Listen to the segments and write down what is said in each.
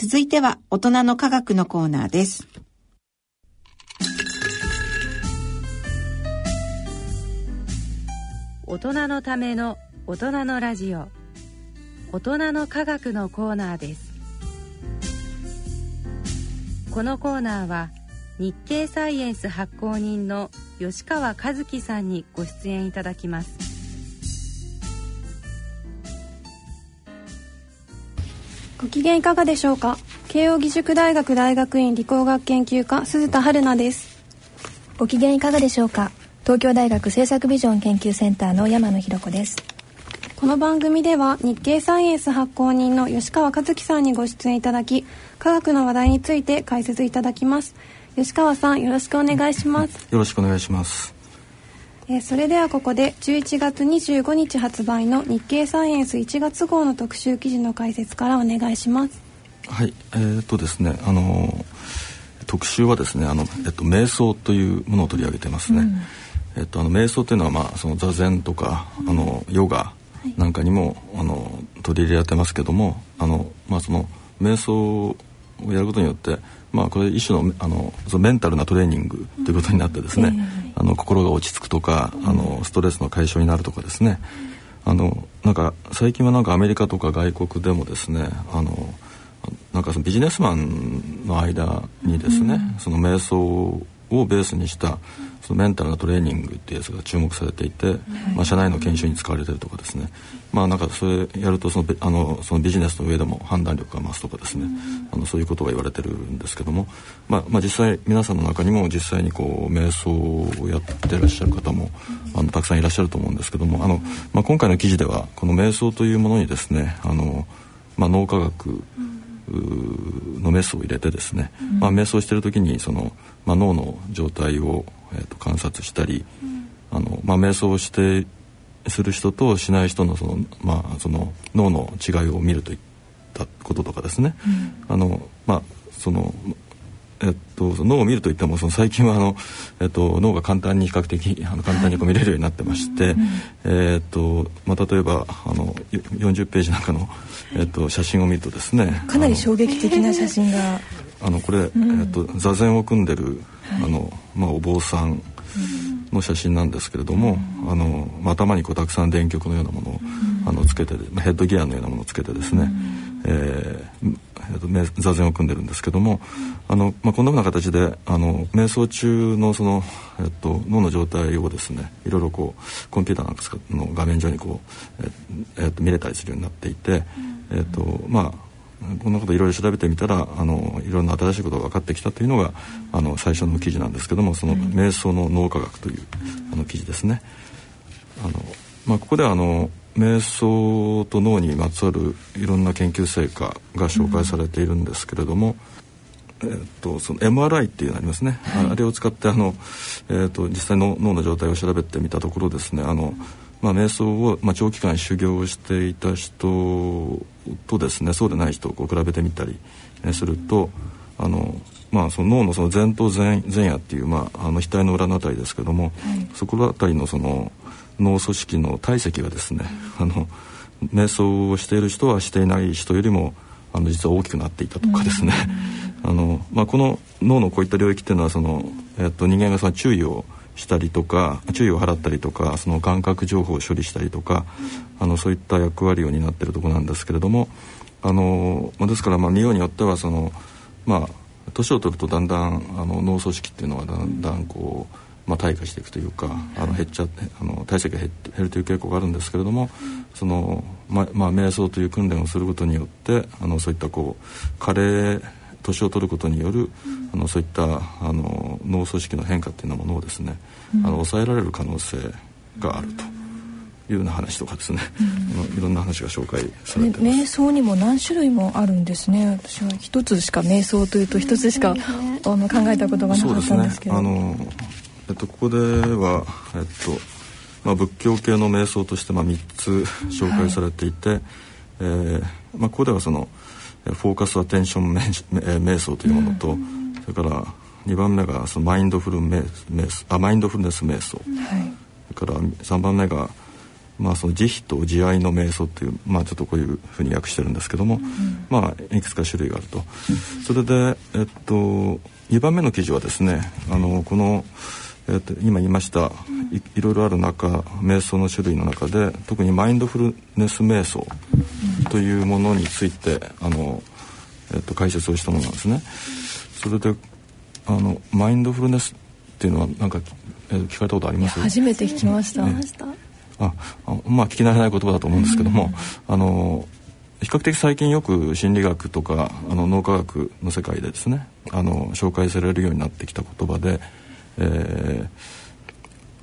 続いては大人の科学のコーナーです。大人のための大人のラジオ。大人の科学のコーナーです。このコーナーは日経サイエンス発行人の吉川和樹さんにご出演いただきます。ご機嫌いかがでしょうか？慶應義塾大学大学院理工学研究科鈴田春奈です。ご機嫌いかがでしょうか？東京大学政策ビジョン研究センターの山野博子です。この番組では日経サイエンス発行人の吉川和樹さんにご出演いただき科学の話題について解説いただきます。吉川さんよろしくお願いします。よろしくお願いしますえそれではここで11月25日発売の日経サイエンス1月号の特集記事の解説からお願いします。はいえー、っとですねあの特集はですねあの、えっと、瞑想というものを取り上げてますね、うん。えっと、あの瞑想というのは、まあ、その座禅とか、あのヨガなんかにも、あの取り入れられてますけどもあの、まあ、その瞑想をやることによって、まあ、これ一種のあのそのメンタルなトレーニングということになってですね、あの心が落ち着くとか、あのストレスの解消になるとかですね。あのなんか最近はなんかアメリカとか外国でもですねあのなんかそのビジネスマンの間にですね、その瞑想をベースにしたそのメンタルなトレーニングっていうやつが注目されていて、まあ、社内の研修に使われてるとかですね。まあなんかそれやるとそのあのそのビジネスの上でも判断力が増すとかですね、あのそういうことが言われてるんですけども、まあ、まあ実際皆さんの中にも実際にこう瞑想をやってらっしゃる方もあのたくさんいらっしゃると思うんですけども。あの、まあ、今回の記事ではこの瞑想というものにですねあの、まあ、脳科学のメスを入れてですね、まあ、瞑想してる時にその、まあ、脳の状態をえーと、観察したり、うん、あのまあ、瞑想をしてする人としない人のその,、まあ、その脳の違いを見るといったこととかですね、うん、あのまあそのえっと、脳を見るといってもその最近はあの、えっと、脳が簡単に比較的あの簡単にこう見れるようになってまして、はい、えっとまあ、例えばあの40ページなんかの、えっと、写真を見るとですねかなり衝撃的な写真が。あのこれ、うん、えっと、座禅を組んでる、はい、あのまあ、お坊さんの写真なんですけれども、うん、あのまあ、頭にこうたくさん電極のようなものを、うん、あのつけて、まあ、ヘッドギアのようなものをつけてですね、うん、えーえー、と座禅を組んでるんですけどもあの、まあ、こんなふうな形であの瞑想中のその、えー、と脳の状態をですねいろいろこうコンピューターなんかの画面上にこう、えー、えー、と見れたりするようになっていて、えーとまあこんなこといろいろ調べてみたらあのいろんな新しいことが分かってきたというのがあの最初の記事なんですけどもその瞑想の脳科学というあの記事ですね。あのまあ、ここではあの瞑想と脳にまつわるいろんな研究成果が紹介されているんですけれども、えー、とその MRI っていうのありますね、はい、あれを使ってあの、えー、と実際の脳の状態を調べてみたところですね。あの、まあ、瞑想を、まあ、長期間修行していた人とですねそうでない人をこう比べてみたりするとあの、まあ、その脳のその前頭前前野っていう、まあ、あの額の裏のあたりですけども、はい、そこのあたりのその脳組織の体積がですね、あの瞑想をしている人はしていない人よりもあの実は大きくなっていたとかですね、あのまあ、この脳のこういった領域っていうのはその、えっと、人間がその注意をしたりとか注意を払ったりとかその感覚情報を処理したりとか、あのそういった役割を担っているところなんですけれどもあの、まあ、ですからまあ匂いによってはそのまあ年を取るとだんだんあの脳組織っていうのはだんだんこう、まあ、退化していくというかあの減っちゃあの体積が減減るという傾向があるんですけれどもその、ままあ、瞑想という訓練をすることによってあのそういったこう加齢年を取ることによるあのそういったあの脳組織の変化っていうようなものをですね、あの抑えられる可能性があると。いうような話とかですね、うん、いろんな話が紹介されて瞑想にも何種類もあるんですね。私は一つしか瞑想というと一つしか、あの考えたことがなかったんですけど、ね、あのえっと、ここでは、えっとまあ、仏教系の瞑想として、まあ、3つ紹介されていて、はい、えー、まあ、ここではそのフォーカスアテンション瞑想というものと、うん、それから2番目がそのマインドフル瞑想あマインドフルネス瞑想、はい、それから3番目が、まあ、その慈悲と慈愛の瞑想っていう、まあ、ちょっとこういうふうに訳してるんですけども、うん、まあ、いくつか種類があると。それで、えっと、2番目の記事はですねあのこの、えっと、今言いましたいいろいろある中瞑想の種類の中で特にマインドフルネス瞑想というものについてあの、えっと、解説をしたものなんですね。それであのマインドフルネスっていうのはなんか、えー、聞かれたことあります？初めて聞きました、ね、ああまあ聞き慣れない言葉だと思うんですけども、うん、あの比較的最近よく心理学とかあの脳科学の世界でですねあの紹介されるようになってきた言葉で、え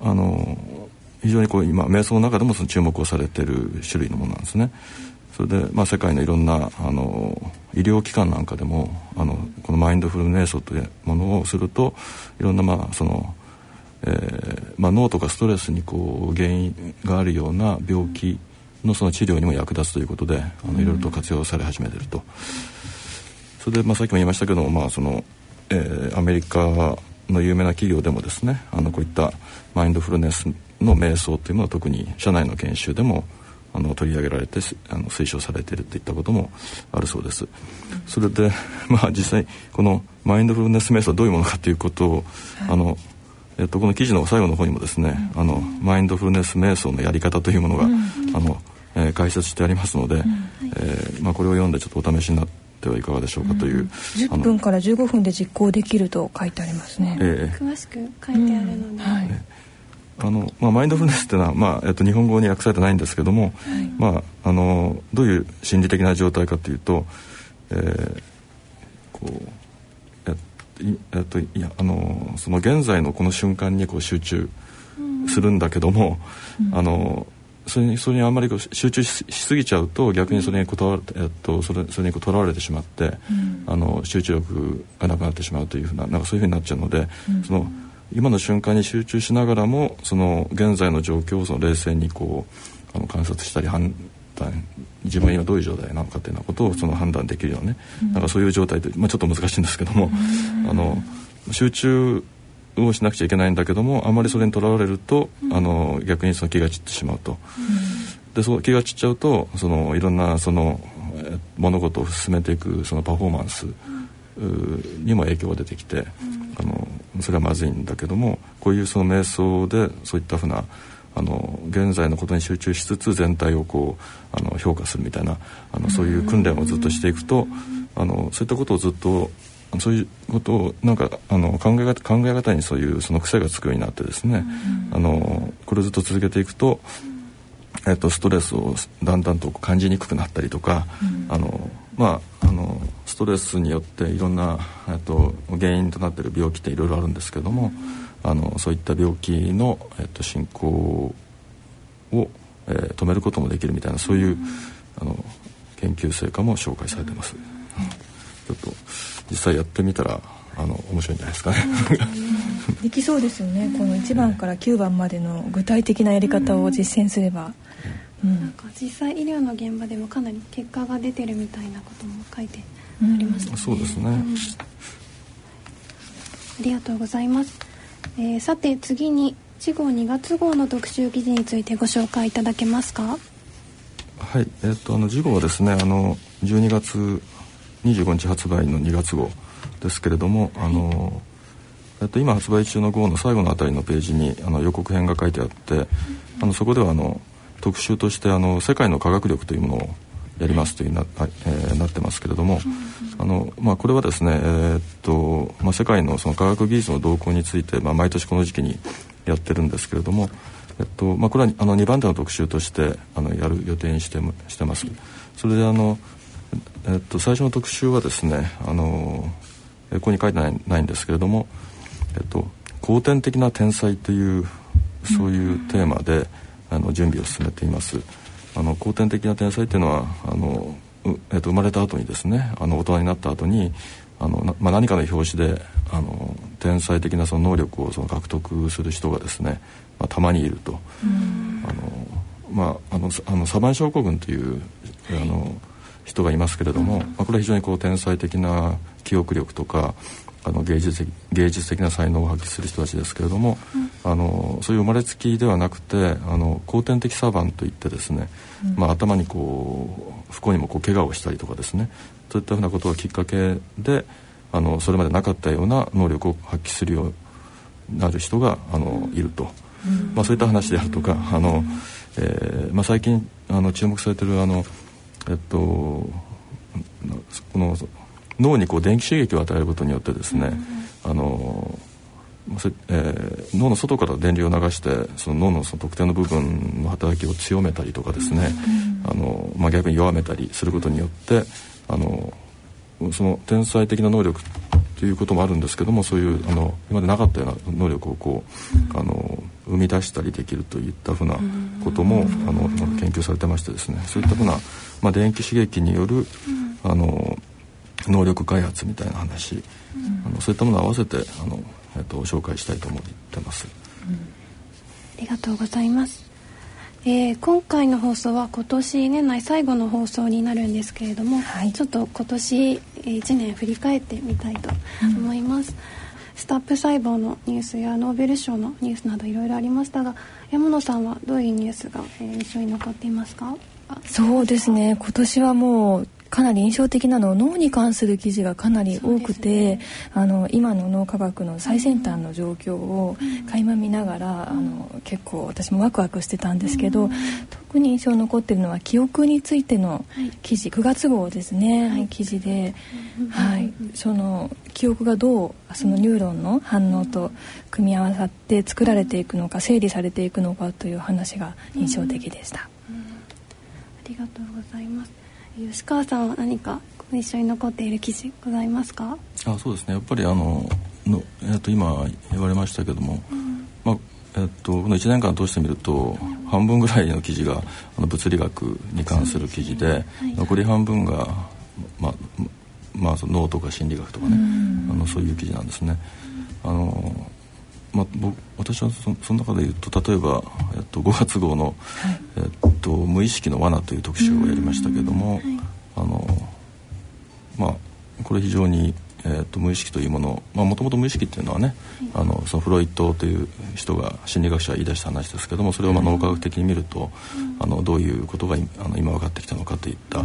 ー、あの非常にこう今瞑想の中でもその注目をされている種類のものなんですね。それで、まあ、世界のいろんなあの医療機関なんかでもあのこのマインドフル瞑想というものをするといろんな、まあそのえーまあ、脳とかストレスにこう原因があるような病気のその治療にも役立つということであのいろいろと活用され始めていると。それで、まあ、さっきも言いましたけども、まあそのえー、アメリカの有名な企業でもですねあのこういったマインドフルネスの瞑想というものは特に社内の研修でもあの取り上げられてあの推奨されているといったこともあるそうです。それで、まあ、実際このマインドフルネス瞑想はどういうものかということを、はい、あのえっと、この記事の最後の方にもですね、うん、あのマインドフルネス瞑想のやり方というものが、うん、あのえー、解説してありますので、うん、えー、まあ、これを読んでちょっとお試しになってはいかがでしょうかという、うん、10分から15分で実行できると書いてありますね、えー、詳しく書いてあるので、はい。あのまあ、マインドフルネスっていうのは、まあえっと、日本語に訳されてないんですけども、はい、まあ、あのどういう心理的な状態かというと、えー、こうえっといやあのその現在のこの瞬間にこう集中するんだけども、うん、あのそれにそれにあんまり集中しすぎちゃうと逆にそれにこえっと、それそれにとらわれてしまって、うん、あの集中力がなくなってしまうというふうななんかそういうふうになっちゃうので、うん、その今の瞬間に集中しながらもその現在の状況をその冷静にこうあの観察したり判断自分は今どういう状態なのかっていうようなことをその判断できるようなね、うん、なんかそういう状態で、まあ、ちょっと難しいんですけども、あの集中をしなくちゃいけないんだけどもあまりそれにとらわれると、あの逆にその気が散ってしまうと。でその気が散っちゃうとそのいろんなその物事を進めていくそのパフォーマンスにも影響が出てきて、あのそれはまずいんだけどもこういうその瞑想でそういったふうなあの現在のことに集中しつつ全体をこうあの評価するみたいなあのそういう訓練をずっとしていくとあのそういったことをずっとそういうことをなんかあの考え方考え方にそういうその癖がつくようになってですねあのこれをずっと続けていくと、えっと、ストレスをだんだんと感じにくくなったりとか、あのまああのストレスによっていろんな、えっと、原因となっている病気っていろいろあるんですけども。あのそういった病気の、えっと、進行を、えー、止めることもできるみたいなそういうあの研究成果も紹介されてます、ちょっと実際やってみたらあの面白いんじゃないですかね。できそうですよね。この1番から9番までの具体的なやり方を実践すれば、うん、なんか実際医療の現場でもかなり結果が出てるみたいなことも書いてありましたね、うん、そうですね、うん、ありがとうございます。えー、さて次に次号2月号の特集記事についてご紹介いただけますか？はい。えー、っとあの次号はですねあの12月25日発売の2月号ですけれども、あのえっと、今発売中の号の最後のあたりのページにあの予告編が書いてあって、あのそこではあの特集としてあの世界の科学力というものをやりますというな,、えー、なってますけれども、あのまあ、これはですね、えー、っとまあ、世界のその科学技術の動向について、まあ、毎年この時期にやってるんですけれども、えっとまあ、これはあの2番手の特集としてあのやる予定にしてしてます。それであの、えっと、最初の特集はですねあのここに書いてないないんですけれども、えっと、後天的な天才というそういうテーマであの準備を進めています。あの後天的な天才っていうのはあの、えっと、生まれた後にですねあの大人になった後にあのまあ、何かの表紙であの天才的なその能力をその獲得する人がですね、まあ、たまにいると。あのまあ、あのあのサバン症候群というあの人がいますけれども、まあ、これは非常にこう天才的な記憶力とかあの芸術的芸術的な才能を発揮する人たちですけれども、うん、あのそういう生まれつきではなくてあの後天的サバンといってですね、うん、まあ、頭にこう不幸にもこう怪我をしたりとかですねそういったふうなことがきっかけであのそれまでなかったような能力を発揮するようになる人があのいると、まあ、そういった話であるとかあの、えーまあ、最近あの注目されてるあの、えっと、この脳にこう電気刺激を与えることによってですね、あのえー、脳の外から電流を流してその脳のその特定の部分の働きを強めたりとかですね、あのまあ、逆に弱めたりすることによってあのその天才的な能力ということもあるんですけどもそういうあの今までなかったような能力をこうあの生み出したりできるといったふうなこともあの研究されてましてですねそういったふうな、まあ、電気刺激によるあの能力開発みたいな話、あのそういったものを合わせてあの、えっと、紹介したいと思ってます。ありがとうございます。えー、今回の放送は今年年内最後の放送になるんですけれども、はい、ちょっと今年1年振り返ってみたいと思います、うん、スタップ細胞のニュースやノーベル賞のニュースなどいろいろありましたが山野さんはどういうニュースが、えー、印象に残っていますか？そうですね。今年はもうかなり印象的なのは脳に関する記事がかなり多くて、ね、あの今の脳科学の最先端の状況を垣間見ながら、うん、あの結構私もワクワクしてたんですけど、うん、特に印象に残ってるのは記憶についての記事、はい、9月号ですね、はい、記事で、はい、その記憶がどうそのニューロンの反応と組み合わさって作られていくのか整理されていくのかという話が印象的でした。ありがとうございます。吉川さんは何か一緒に残っている記事ございますか？あそうですね。やっぱりあのの、えー、と今言われましたけども、うん、まあえー、とこの1年間通してみると半分ぐらいの記事があの物理学に関する記事で、ねはい、残り半分が、まあまあ、その脳とか心理学とかね、うん、あのそういう記事なんですね。あのまあ、僕私はそその中で言うと例えば、えっと、5月号の、はい、えっと「無意識の罠」という特集をやりましたけども、はい、あのまあこれ非常に、えー、っと無意識というものもともと無意識っていうのはね、はい、あのそのフロイトという人が心理学者が言い出した話ですけどもそれをまあ脳科学的に見ると、あのどういうことがあの今分かってきたのかといった、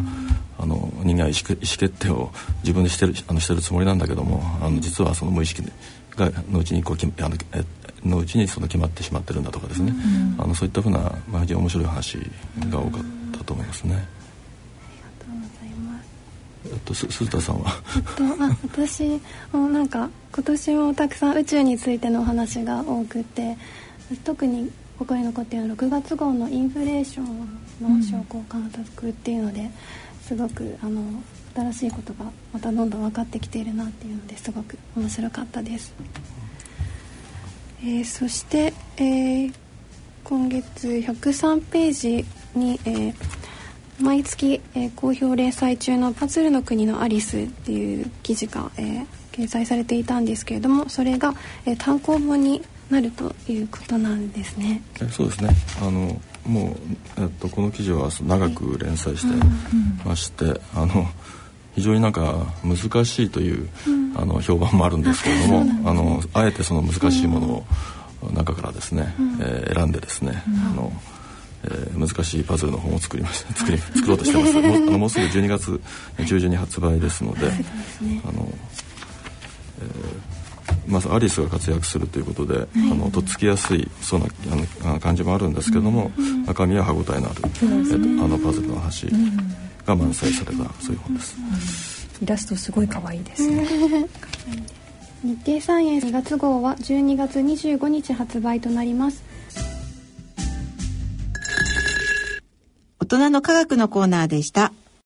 あの人間は意思決定を自分でしてるあのしてるつもりなんだけどもあの実はその無意識でがのうちにこうきあのえのうちにその決まってしまってるんだとかですね、うん、あのそういったふうな、まあ、非常に面白い話が多かったと思いますね。と、鈴田さんは、と、あ私もなんか今年もたくさん宇宙についてのお話が多くて特に心に残っているのは6月号のインフレーションの証拠を観測っていうので、すごくあの新しいことがまたどんどん分かってきているなっていうのですごく面白かったです、えー、そして、えー、今月103ページに、えー、毎月、えー、好評連載中の「パズルの国のアリス」っていう記事が、えー、掲載されていたんですけれどもそれが、えー、単行本になるということなんですね。そうですね。あのもう、えっと、この記事は長く連載してまして、はいうんうん、あの非常になんか難しいという、うん、あの評判もあるんですけれどもあのあえてその難しいものを中からですね、うん、えー、選んでですね、うん、あのえー、難しいパズルの本を作りました。作り作ろうとしてます。もうあのもうすぐ12月中旬に発売ですので、ね、あの、えー、まずアリスが活躍するということで、はい、あのとっつきやすいそうなあの感じもあるんですけども、うん、中身は歯応えのある、えー、あのパズルの端、が満載されたそういう本です、イラストすごい可愛いですね。日経サイエンス2月号は12月25日発売となります大人の科学のコーナーでした。